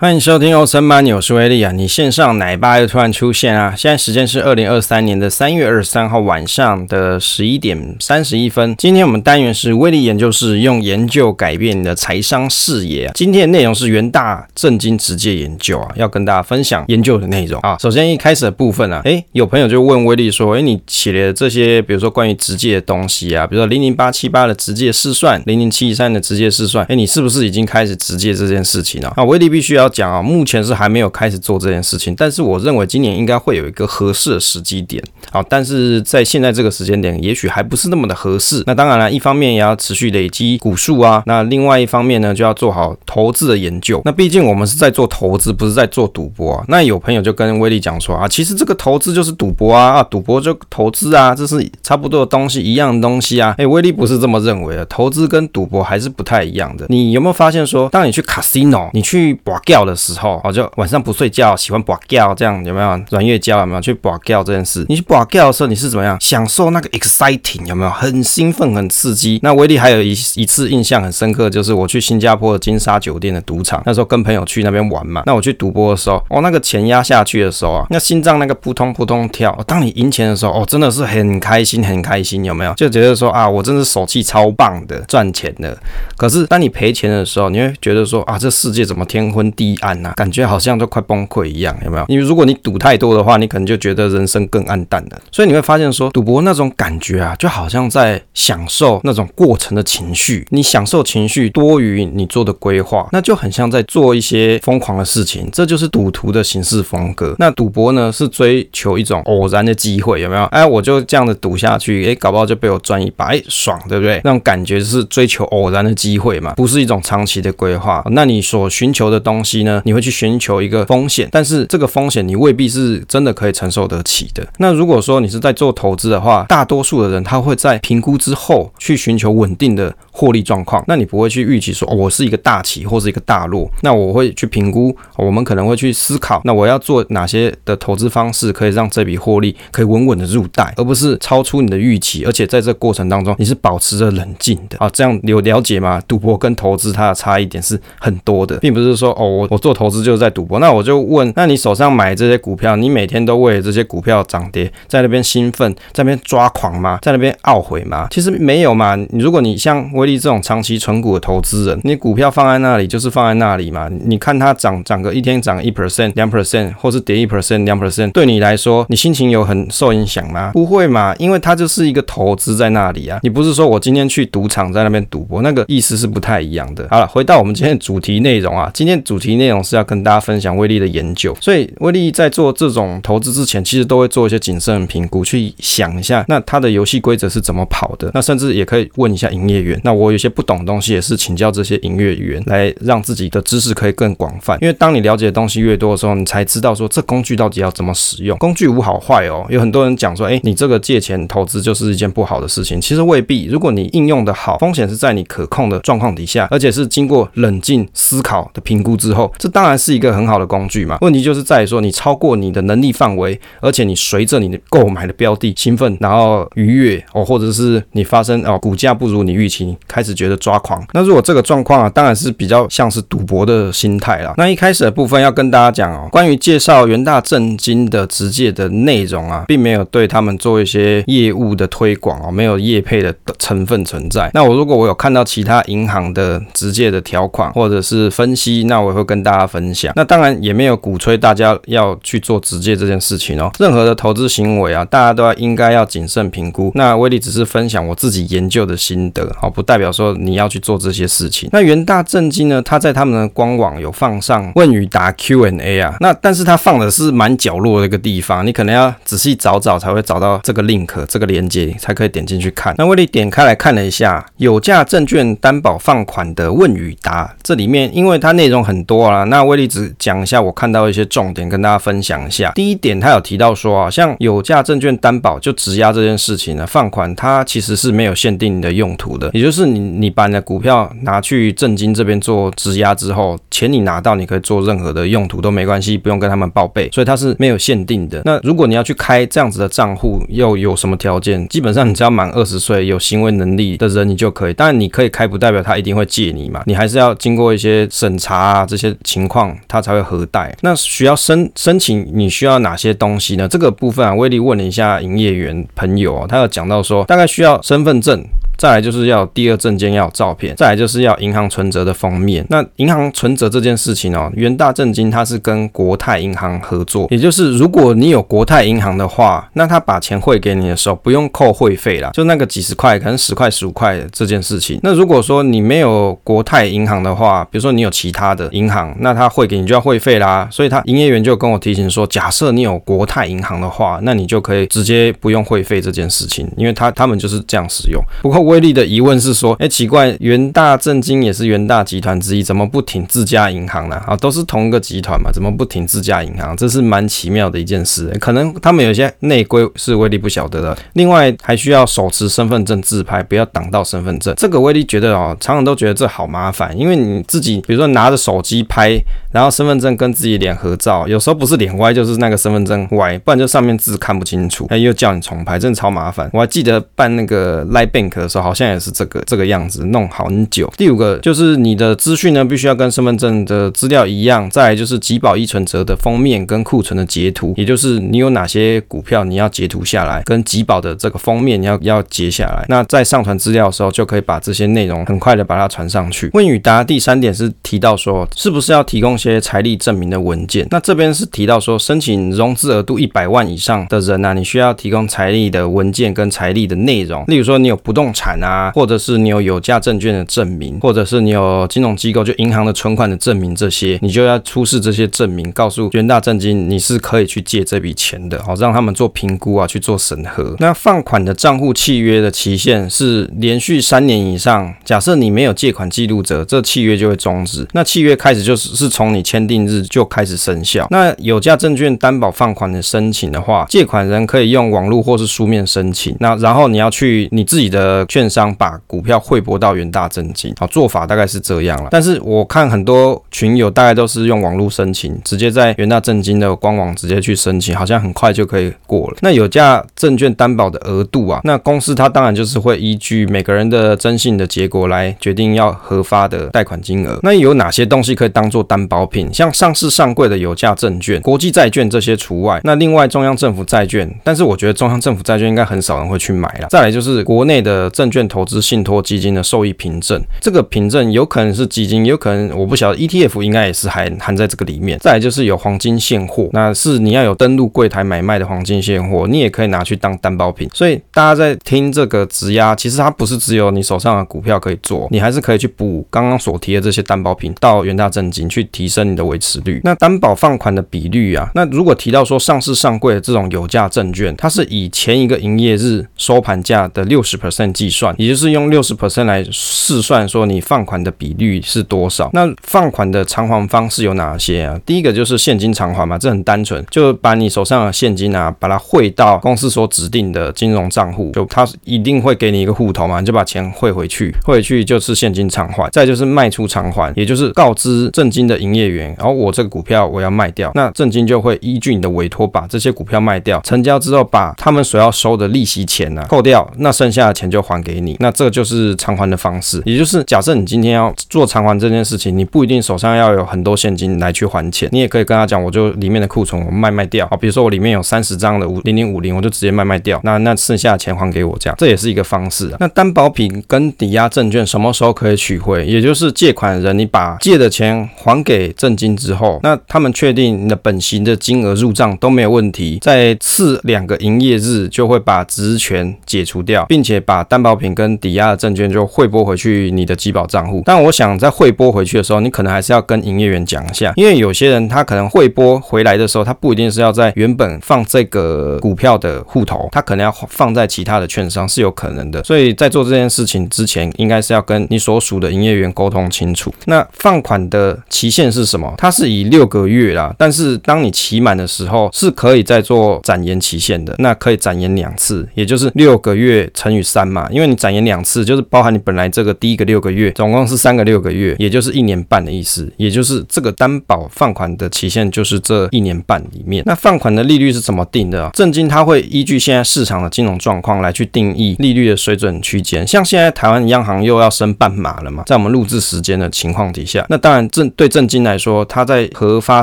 欢迎收听欧森巴，我是威利啊！你线上奶爸又突然出现啊！现在时间是二零二三年的三月二十三号晚上的十一点三十一分。今天我们单元是威利研究室，用研究改变你的财商视野啊！今天的内容是元大正经直接研究啊，要跟大家分享研究的内容啊。首先一开始的部分啊，诶，有朋友就问威利说，诶，你写的这些，比如说关于直接的东西啊，比如说零零八七八的直接试算，零零七三的直接试算，诶，你是不是已经开始直接这件事情了啊？威利必须要。讲啊，目前是还没有开始做这件事情，但是我认为今年应该会有一个合适的时机点啊，但是在现在这个时间点，也许还不是那么的合适。那当然了，一方面也要持续累积股数啊，那另外一方面呢，就要做好投资的研究。那毕竟我们是在做投资，不是在做赌博啊。那有朋友就跟威利讲说啊，其实这个投资就是赌博啊，啊，赌博就投资啊，这是差不多的东西，一样的东西啊。哎，威利不是这么认为的，投资跟赌博还是不太一样的。你有没有发现说，当你去 casino，你去博的时候，哦，就晚上不睡觉，喜欢拔掉这样有没有？软月胶有没有去拔掉这件事？你去拔掉的时候，你是怎么样享受那个 exciting 有没有？很兴奋，很刺激。那威力还有一一次印象很深刻，就是我去新加坡的金沙酒店的赌场，那时候跟朋友去那边玩嘛。那我去赌博的时候，哦，那个钱压下去的时候啊，那心脏那个扑通扑通跳。当你赢钱的时候，哦，真的是很开心，很开心，有没有？就觉得说啊，我真是手气超棒的，赚钱的。可是当你赔钱的时候，你会觉得说啊，这世界怎么天昏地一暗啊？感觉好像都快崩溃一样，有没有？因为如果你赌太多的话，你可能就觉得人生更暗淡了。所以你会发现说，赌博那种感觉啊，就好像在享受那种过程的情绪。你享受情绪多于你做的规划，那就很像在做一些疯狂的事情。这就是赌徒的行事风格。那赌博呢，是追求一种偶然的机会，有没有？哎，我就这样子赌下去，哎，搞不好就被我赚一把，哎，爽，对不对？那种感觉是追求偶然的机会嘛，不是一种长期的规划。那你所寻求的东西呢，你会去寻求一个风险，但是这个风险你未必是真的可以承受得起的。那如果说你是在做投资的话，大多数的人他会在评估之后去寻求稳定的获利状况。那你不会去预期说，哦，我是一个大起或是一个大落。那我会去评估，我们可能会去思考，那我要做哪些的投资方式可以让这笔获利可以稳稳的入袋，而不是超出你的预期。而且在这过程当中，你是保持着冷静的啊。这样有了解吗？赌博跟投资它的差异点是很多的，并不是说哦，我我做投资就是在赌博。那我就问，那你手上买这些股票，你每天都为这些股票涨跌在那边兴奋，在那边抓狂吗？在那边懊悔吗？其实没有嘛。你如果你像我利这种长期存股的投资人，你股票放在那里就是放在那里嘛。你看它涨涨个一天涨一 percent、两 percent，或是跌一 percent、两 percent，对你来说，你心情有很受影响吗？不会嘛，因为它就是一个投资在那里啊。你不是说我今天去赌场在那边赌博，那个意思是不太一样的。好了，回到我们今天的主题内容啊，今天主题内容是要跟大家分享威利的研究。所以威利在做这种投资之前，其实都会做一些谨慎评估，去想一下，那他的游戏规则是怎么跑的？那甚至也可以问一下营业员。那我有些不懂的东西，也是请教这些营业员，来让自己的知识可以更广泛。因为当你了解的东西越多的时候，你才知道说这工具到底要怎么使用。工具无好坏哦，有很多人讲说，哎，你这个借钱投资就是一件不好的事情，其实未必。如果你应用的好，风险是在你可控的状况底下，而且是经过冷静思考的评估之后，这当然是一个很好的工具嘛。问题就是在于说，你超过你的能力范围，而且你随着你的购买的标的兴奋，然后愉悦哦，或者是你发生哦股价不如你预期，开始觉得抓狂。那如果这个状况啊，当然是比较像是赌博的心态啦。那一开始的部分要跟大家讲哦，关于介绍元大正金的职介的内容啊，并没有对他们做一些业务的推广哦，没有业配的成分存在。那我如果我有看到其他银行的职介的条款或者是分析，那我也会跟大家分享。那当然也没有鼓吹大家要去做职介这件事情哦。任何的投资行为啊，大家都要应该要谨慎评估。那威利只是分享我自己研究的心得，好，不代表说你要去做这些事情。那元大正经呢，他在他们的官网有放上问与答 Q&A 啊，那但是他放的是蛮角落的一个地方，你可能要仔细找找才会找到这个 link 这个连接，才可以点进去看。那威力点开来看了一下，有价证券担保放款的问与答，这里面因为它内容很多啊，那威力只讲一下我看到一些重点跟大家分享一下。第一点，他有提到说啊，像有价证券担保就质押这件事情呢，放款它其实是没有限定的用途的，也就是是你你把你的股票拿去证金这边做质押之后，钱你拿到，你可以做任何的用途都没关系，不用跟他们报备，所以它是没有限定的。那如果你要去开这样子的账户，又有什么条件？基本上你只要满二十岁，有行为能力的人，你就可以。当然你可以开，不代表他一定会借你嘛，你还是要经过一些审查啊，这些情况他才会核贷。那需要申申请，你需要哪些东西呢？这个部分啊，威力问了一下营业员朋友，他有讲到说，大概需要身份证。再来就是要第二证件要有照片，再来就是要银行存折的封面。那银行存折这件事情哦，元大证金它是跟国泰银行合作，也就是如果你有国泰银行的话，那他把钱汇给你的时候不用扣会费啦，就那个几十块，可能十块十五块这件事情。那如果说你没有国泰银行的话，比如说你有其他的银行，那他汇给你就要会费啦。所以他营业员就跟我提醒说，假设你有国泰银行的话，那你就可以直接不用会费这件事情，因为他他们就是这样使用。不过。威力的疑问是说，哎，奇怪，元大正金也是元大集团之一，怎么不挺自家银行呢？啊，都是同一个集团嘛，怎么不挺自家银行？这是蛮奇妙的一件事。可能他们有些内规是威力不晓得的。另外，还需要手持身份证自拍，不要挡到身份证。这个威力觉得哦，常常都觉得这好麻烦，因为你自己比如说拿着手机拍，然后身份证跟自己脸合照，有时候不是脸歪，就是那个身份证歪，不然就上面字看不清楚，哎，又叫你重拍，真的超麻烦。我还记得办那个 Live Bank 的时候。好像也是这个这个样子，弄好很久。第五个就是你的资讯呢，必须要跟身份证的资料一样。再来就是集保依存折的封面跟库存的截图，也就是你有哪些股票你要截图下来，跟集保的这个封面你要要截下来。那在上传资料的时候，就可以把这些内容很快的把它传上去。问与答第三点是提到说，是不是要提供一些财力证明的文件？那这边是提到说，申请融资额度一百万以上的人呢、你需要提供财力的文件跟财力的内容，例如说你有不动产。啊，或者是你有有价证券的证明，或者是你有金融机构就银行的存款的证明，这些你就要出示这些证明，告诉元大证金你是可以去借这笔钱的，好让他们做评估啊，去做审核。那放款的账户契约的期限是连续三年以上，假设你没有借款记录者，这契约就会终止。那契约开始就是是从你签订日就开始生效。那有价证券担保放款的申请的话，借款人可以用网络或是书面申请。那然后你要去你自己的券商把股票汇拨到元大证金，好，做法大概是这样了。但是我看很多群友大概都是用网络申请，直接在元大证金的官网直接去申请，好像很快就可以过了。那有价证券担保的额度啊，那公司它当然就是会依据每个人的征信的结果来决定要核发的贷款金额。那有哪些东西可以当做担保品？像上市上柜的有价证券、国际债券这些除外。那另外中央政府债券，但是我觉得中央政府债券应该很少人会去买了。再来就是国内的证券投资信托基金的受益凭证，这个凭证有可能是基金，有可能我不晓得 ETF 应该也是含含在这个里面。再来就是有黄金现货，那是你要有登录柜台买卖的黄金现货，你也可以拿去当担保品。所以大家在听这个质押，其实它不是只有你手上的股票可以做，你还是可以去补刚刚所提的这些担保品到元大证金去提升你的维持率。那担保放款的比率啊，那如果提到说上市上柜的这种有价证券，它是以前一个营业日收盘价的六十 percent 计算，也就是用六十 percent 来试算说你放款的比率是多少？那放款的偿还方式有哪些啊？第一个就是现金偿还嘛，这很单纯，就把你手上的现金啊，把它汇到公司所指定的金融账户，就他一定会给你一个户头嘛，你就把钱汇回去，汇回去就是现金偿还。再就是卖出偿还，也就是告知证金的营业员，然后我这个股票我要卖掉，那证金就会依据你的委托把这些股票卖掉，成交之后把他们所要收的利息钱呢、啊、扣掉，那剩下的钱就还给你。那这就是偿还的方式，也就是假设你今天要做偿还这件事情，你不一定手上要有很多现金来去还钱，你也可以跟他讲，我就里面的库存我卖卖掉啊，比如说我里面有三十张的五零零五零，我就直接卖卖掉，那那剩下的钱还给我，这样这也是一个方式啊。那担保品跟抵押证券什么时候可以取回？也就是借款人你把借的钱还给证金之后，那他们确定你的本息的金额入账都没有问题，在次两个营业日就会把职权解除掉，并且把担保品跟抵押的证券就汇拨回去你的集保账户，但我想在汇拨回去的时候，你可能还是要跟营业员讲一下，因为有些人他可能汇拨回来的时候，他不一定是要在原本放这个股票的户头，他可能要放在其他的券商，是有可能的。所以在做这件事情之前，应该是要跟你所属的营业员沟通清楚。那放款的期限是什么？它是以六个月啦，但是当你期满的时候，是可以再做展延期限的，那可以展延两次，也就是六个月乘以三嘛，因为你展延两次，就是包含你本来这个第一个六个月，总共是三个六个月，也就是一年半的意思，也就是这个担保放款的期限就是这一年半里面。那放款的利率是怎么定的？证金它会依据现在市场的金融状况来去定义利率的水准区间。像现在台湾央行又要升半码了嘛，在我们录制时间的情况底下，那当然证对证金来说，它在核发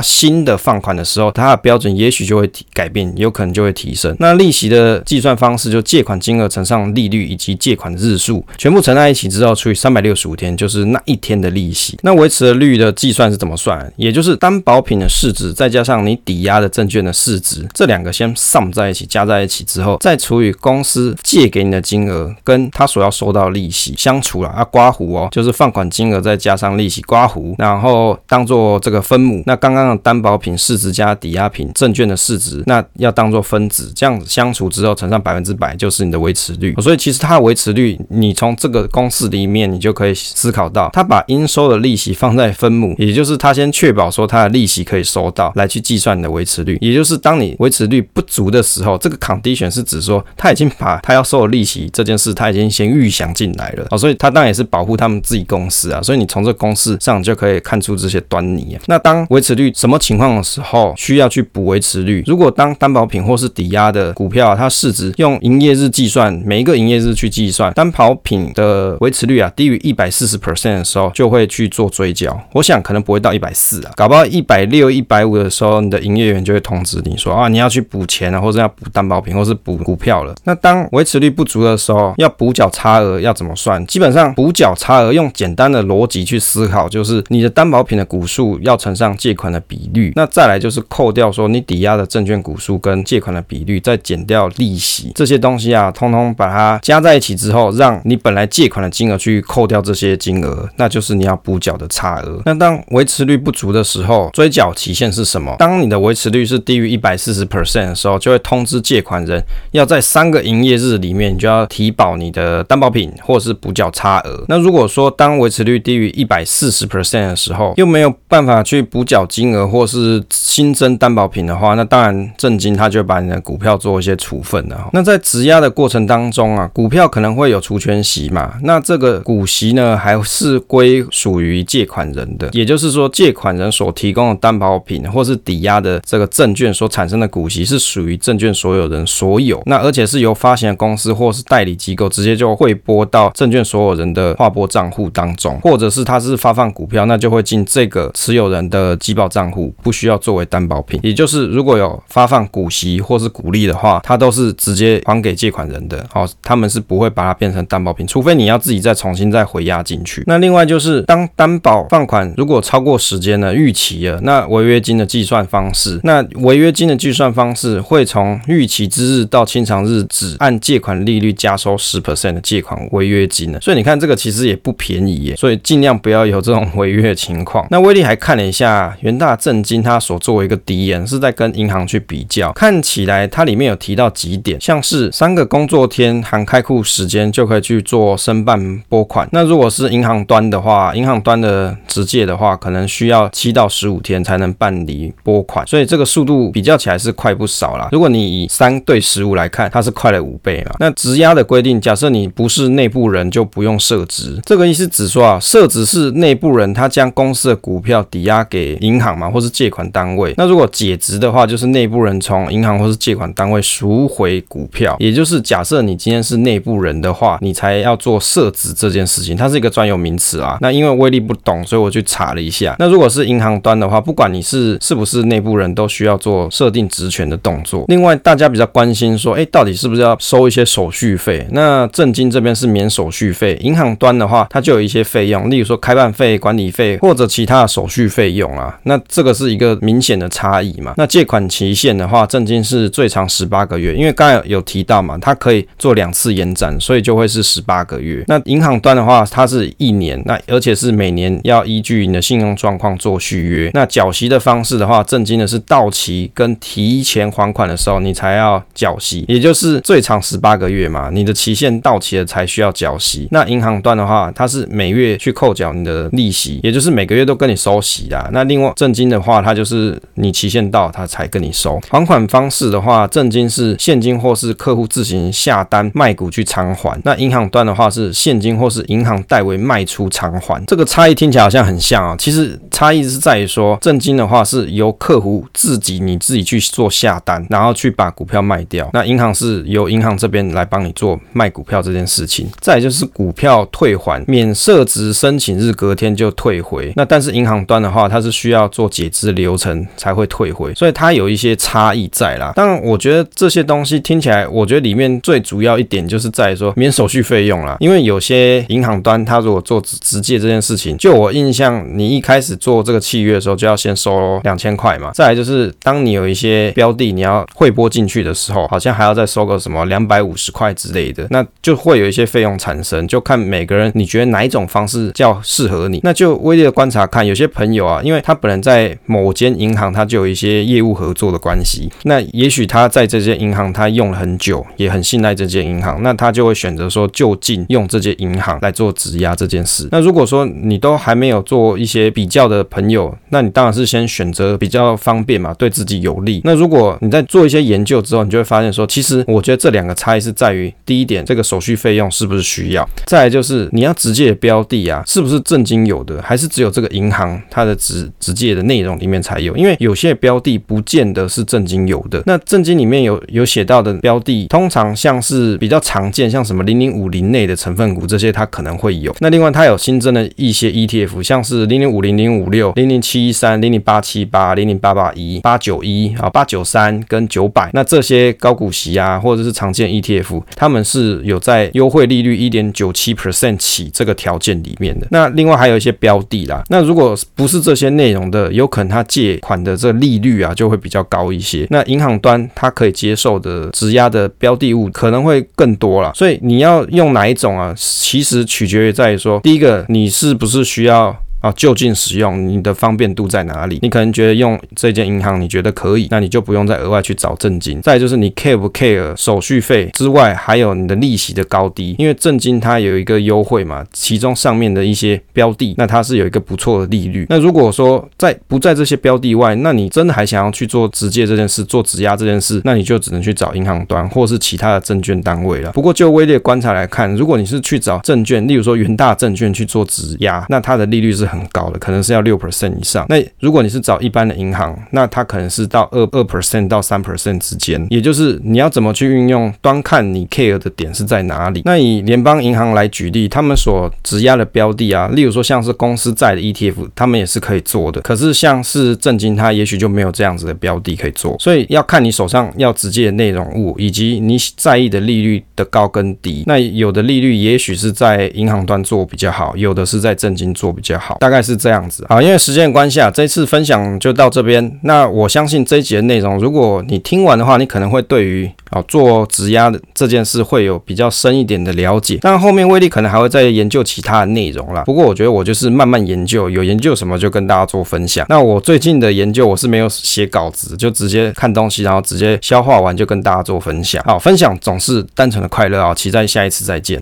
新的放款的时候，它的标准也许就会提改变，有可能就会提升。那利息的计算方式就借款金额乘上利率以及借款日数，全部乘在一起之后除以三百六十五天，就是那一天的利息。那维持的率的计算是怎么算？也就是担保品的市值再加上你抵押的证券的市值，这两个先 sum 在一起，加在一起之后，再除以公司借给你的金额跟他所要收到的利息相除了啊，刮胡哦，就是放款金额再加上利息刮胡，然后当做这个分母。那刚刚的担保品市值加抵押品证券的市值，那要当做分子，这样子相除之后乘上百分之百，就是你的维持率。所以其实它维持率，你从这个公式里面，你就可以思考到，他把应收的利息放在分母，也就是他先确保说他的利息可以收到，来去计算你的维持率。也就是当你维持率不足的时候，这个 condition 是指说他已经把他要收的利息这件事，他已经先预想进来了啊，所以他当然也是保护他们自己公司啊。所以你从这个公式上就可以看出这些端倪。那当维持率什么情况的时候需要去补维持率？如果当担保品或是抵押的股票，它市值用营业日计算，每一个营业日去计算，担保品的维持率啊低于一百四十 percent 的时候，就会去做追缴。我想可能不会到一百四啊，搞不好一百六、一百五的时候，你的营业员就会通知你说啊，你要去补钱啊，或者要补担保品，或是补股票了。那当维持率不足的时候，要补缴差额要怎么算？基本上补缴差额用简单的逻辑去思考，就是你的担保品的股数要乘上借款的比率，那再来就是扣掉说你抵押的证券股数跟借款的比率，再减掉利息这些东西啊，通通把它加在一起起之后，让你本来借款的金额去扣掉这些金额，那就是你要补缴的差额。那当维持率不足的时候，追缴期限是什么？当你的维持率是低于一百四十 percent 的时候，就会通知借款人要在三个营业日里面，你就要提保你的担保品或是补缴差额。那如果说当维持率低于一百四十 percent 的时候，又没有办法去补缴金额或是新增担保品的话，那当然证金他就把你的股票做一些处分了。那在质押的过程当中啊，股票可能会有除权息嘛，那这个股息呢还是归属于借款人的，也就是说借款人所提供的担保品或是抵押的这个证券所产生的股息是属于证券所有人所有，那而且是由发行的公司或是代理机构直接就汇拨到证券所有人的划拨账户当中，或者是他是发放股票，那就会进这个持有人的集保账户，不需要作为担保品。也就是如果有发放股息或是股利的话，它都是直接还给借款人的，好，他们是不会会把它变成担保品，除非你要自己再重新再回押进去。那另外就是当担保放款如果超过时间了逾期了，那违约金的计算方式，那违约金的计算方式会从逾期之日到清偿日止按借款利率加收十 percent 的借款违约金呢。所以你看这个其实也不便宜耶，所以尽量不要有这种违约情况。那威力还看了一下元大证金它所作为一个敌人是在跟银行去比较，看起来它里面有提到几点，像是三个工作天含开库时间就可以去做申办拨款。那如果是银行端的话，银行端的直借的话，可能需要七到十五天才能办理拨款，所以这个速度比较起来是快不少啦。如果你以三对十五来看，它是快了五倍嘛。那质押的规定，假设你不是内部人，就不用设值。这个意思指说啊，设值是内部人他将公司的股票抵押给银行嘛，或是借款单位。那如果解职的话，就是内部人从银行或是借款单位赎回股票。也就是假设你今天是内部人人的话，你才要做设置这件事情，它是一个专有名词啊。那因为威力不懂，所以我去查了一下。那如果是银行端的话，不管你是是不是内部人都需要做设定职权的动作。另外，大家比较关心说，哎，到底是不是要收一些手续费？那证金这边是免手续费，银行端的话，它就有一些费用，例如说开办费、管理费或者其他的手续费用啊。那这个是一个明显的差异嘛。那借款期限的话，证金是最长十八个月，因为刚才有提到嘛，它可以做两次延展，所以就会是十八个月。那银行端的话，它是一年，那而且是每年要依据你的信用状况做续约。那缴息的方式的话，证金的是到期跟提前还款的时候，你才要缴息，也就是最长十八个月嘛，你的期限到期了才需要缴息。那银行端的话，它是每月去扣缴你的利息，也就是每个月都跟你收息啦。那另外证金的话，它就是你期限到，它才跟你收。还款方式的话，证金是现金或是客户自行下单卖股去偿偿还，那银行端的话是现金或是银行代为卖出偿还。这个差异听起来好像很像啊，其实差异是在于说，正金的话是由客户自己你自己去做下单，然后去把股票卖掉。那银行是由银行这边来帮你做卖股票这件事情。再就是股票退还免设值申请日隔天就退回。那但是银行端的话，它是需要做解资流程才会退回，所以它有一些差异在啦。当然，我觉得这些东西听起来，我觉得里面最主要一点就是在说免手续费用啦。因为有些银行端他如果做直直借这件事情，就我印象，你一开始做这个契约的时候就要先收两千块嘛。再来就是当你有一些标的你要汇拨进去的时候，好像还要再收个什么两百五十块之类的，那就会有一些费用产生。就看每个人你觉得哪一种方式较适合你，那就威力的观察看。有些朋友啊，因为他本人在某间银行，他就有一些业务合作的关系。那也许他在这间银行他用了很久，也很信赖这间银行，那他就会选择说就近用这些银行来做质押这件事。那如果说你都还没有做一些比较的朋友，那你当然是先选择比较方便嘛，对自己有利。那如果你在做一些研究之后，你就会发现说，其实我觉得这两个差异是在于第一点，这个手续费用是不是需要；再来就是你要直接的标的啊，是不是正经有的，还是只有这个银行。它的直直接的内容里面才有，因为有些标的不见得是正经有的。那正经里面有有写到的标的，通常像是比较常见，像什么零零五零内的成分股这些，它可能会有。那另外它有新增的一些 ETF，像是零零五零零五六、零零七一三、零零八七八、零零八八一、八九一啊、八九三跟九百。那这些高股息啊，或者是常见 ETF，他们是有在优惠利率一点九七 percent 起这个条件里面的。那另外还有一些标的啦，那如果不是这些内容的，有可能他借款的这利率啊就会比较高一些。那银行端它可以接受的质押的标的物可能会更多了，所以你要用哪一种啊？其实取决于在于说，第一个你是不是需要。啊，就近使用，你的方便度在哪里？你可能觉得用这间银行你觉得可以，那你就不用再额外去找正金。再就是你 care 不 care 手续费之外，还有你的利息的高低，因为正金它有一个优惠嘛，其中上面的一些标的，那它是有一个不错的利率。那如果说在不在这些标的外，那你真的还想要去做直借这件事，做质押这件事，那你就只能去找银行端或是其他的证券单位了。不过就威力观察来看，如果你是去找证券，例如说元大证券去做质押，那它的利率是很很高的，可能是要六 percent 以上。那如果你是找一般的银行，那它可能是到二二 percent 到三 percent 之间。也就是你要怎么去运用，端看你 care 的点是在哪里。那以联邦银行来举例，他们所质押的标的啊，例如说像是公司债的 ETF，他们也是可以做的。可是像是正金，它也许就没有这样子的标的可以做。所以要看你手上要直接的内容物，以及你在意的利率的高跟低。那有的利率也许是在银行端做比较好，有的是在正金做比较好，大概是。这样子啊，因为时间关系啊，这次分享就到这边。那我相信这一集的内容，如果你听完的话，你可能会对于啊做质押的这件事会有比较深一点的了解。但后面威力可能还会再研究其他的内容啦。不过我觉得我就是慢慢研究，有研究什么就跟大家做分享。那我最近的研究我是没有写稿子，就直接看东西，然后直接消化完就跟大家做分享。好，分享总是单纯的快乐啊，期待下一次再见。